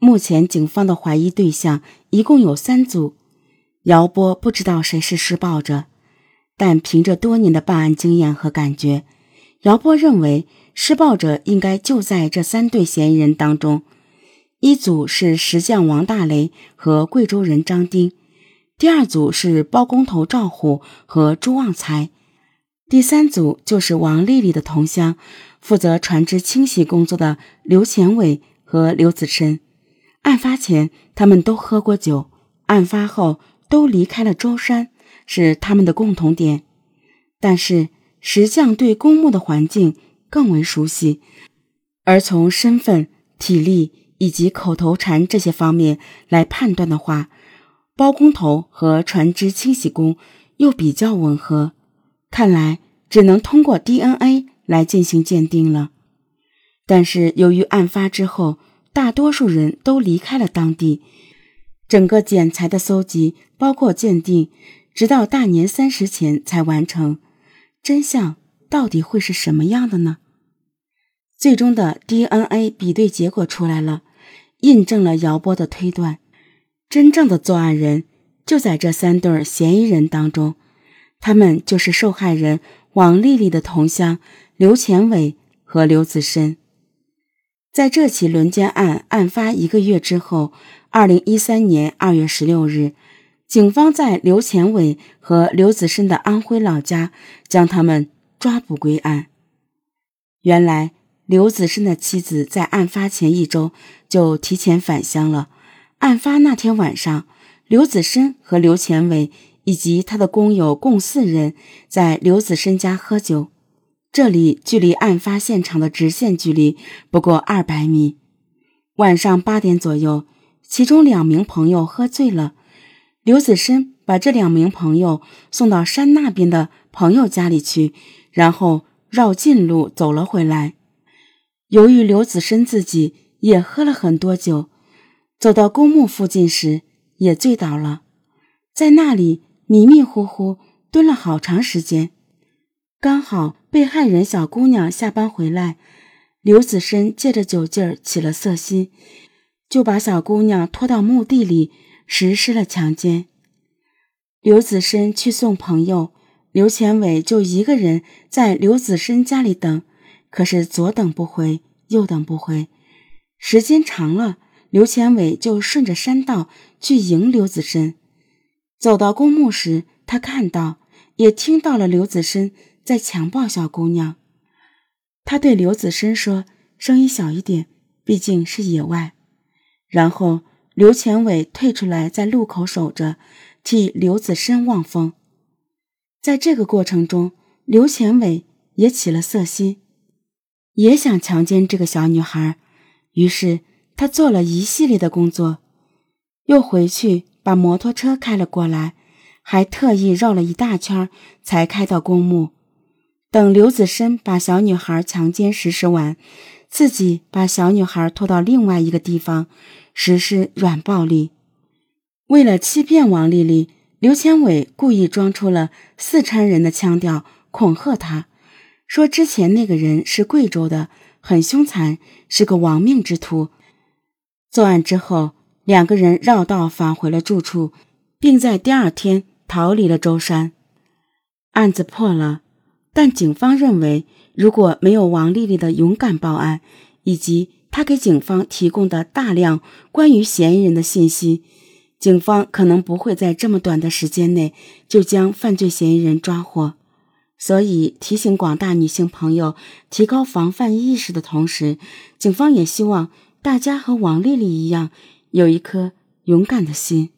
目前警方的怀疑对象一共有三组，姚波不知道谁是施暴者，但凭着多年的办案经验和感觉，姚波认为施暴者应该就在这三对嫌疑人当中。一组是石匠王大雷和贵州人张丁，第二组是包工头赵虎和朱旺财，第三组就是王丽丽的同乡，负责船只清洗工作的刘前伟和刘子申。案发前，他们都喝过酒；案发后，都离开了舟山，是他们的共同点。但是，石匠对公墓的环境更为熟悉，而从身份、体力以及口头禅这些方面来判断的话，包工头和船只清洗工又比较吻合。看来，只能通过 DNA 来进行鉴定了。但是，由于案发之后，大多数人都离开了当地，整个检材的搜集，包括鉴定，直到大年三十前才完成。真相到底会是什么样的呢？最终的 DNA 比对结果出来了，印证了姚波的推断，真正的作案人就在这三对嫌疑人当中，他们就是受害人王丽丽的同乡刘前伟和刘子深。在这起轮奸案案发一个月之后，二零一三年二月十六日，警方在刘前伟和刘子深的安徽老家将他们抓捕归案。原来，刘子深的妻子在案发前一周就提前返乡了。案发那天晚上，刘子深和刘前伟以及他的工友共四人在刘子深家喝酒。这里距离案发现场的直线距离不过二百米。晚上八点左右，其中两名朋友喝醉了，刘子申把这两名朋友送到山那边的朋友家里去，然后绕近路走了回来。由于刘子申自己也喝了很多酒，走到公墓附近时也醉倒了，在那里迷迷糊糊蹲了好长时间。刚好被害人小姑娘下班回来，刘子申借着酒劲儿起了色心，就把小姑娘拖到墓地里实施了强奸。刘子申去送朋友，刘前伟就一个人在刘子申家里等，可是左等不回，右等不回，时间长了，刘前伟就顺着山道去迎刘子申。走到公墓时，他看到也听到了刘子申。在强暴小姑娘，他对刘子申说：“声音小一点，毕竟是野外。”然后刘前伟退出来，在路口守着，替刘子申望风。在这个过程中，刘前伟也起了色心，也想强奸这个小女孩。于是他做了一系列的工作，又回去把摩托车开了过来，还特意绕了一大圈才开到公墓。等刘子申把小女孩强奸实施完，自己把小女孩拖到另外一个地方实施软暴力。为了欺骗王丽丽，刘千伟故意装出了四川人的腔调，恐吓她，说之前那个人是贵州的，很凶残，是个亡命之徒。作案之后，两个人绕道返回了住处，并在第二天逃离了舟山。案子破了。但警方认为，如果没有王丽丽的勇敢报案，以及她给警方提供的大量关于嫌疑人的信息，警方可能不会在这么短的时间内就将犯罪嫌疑人抓获。所以，提醒广大女性朋友提高防范意识的同时，警方也希望大家和王丽丽一样，有一颗勇敢的心。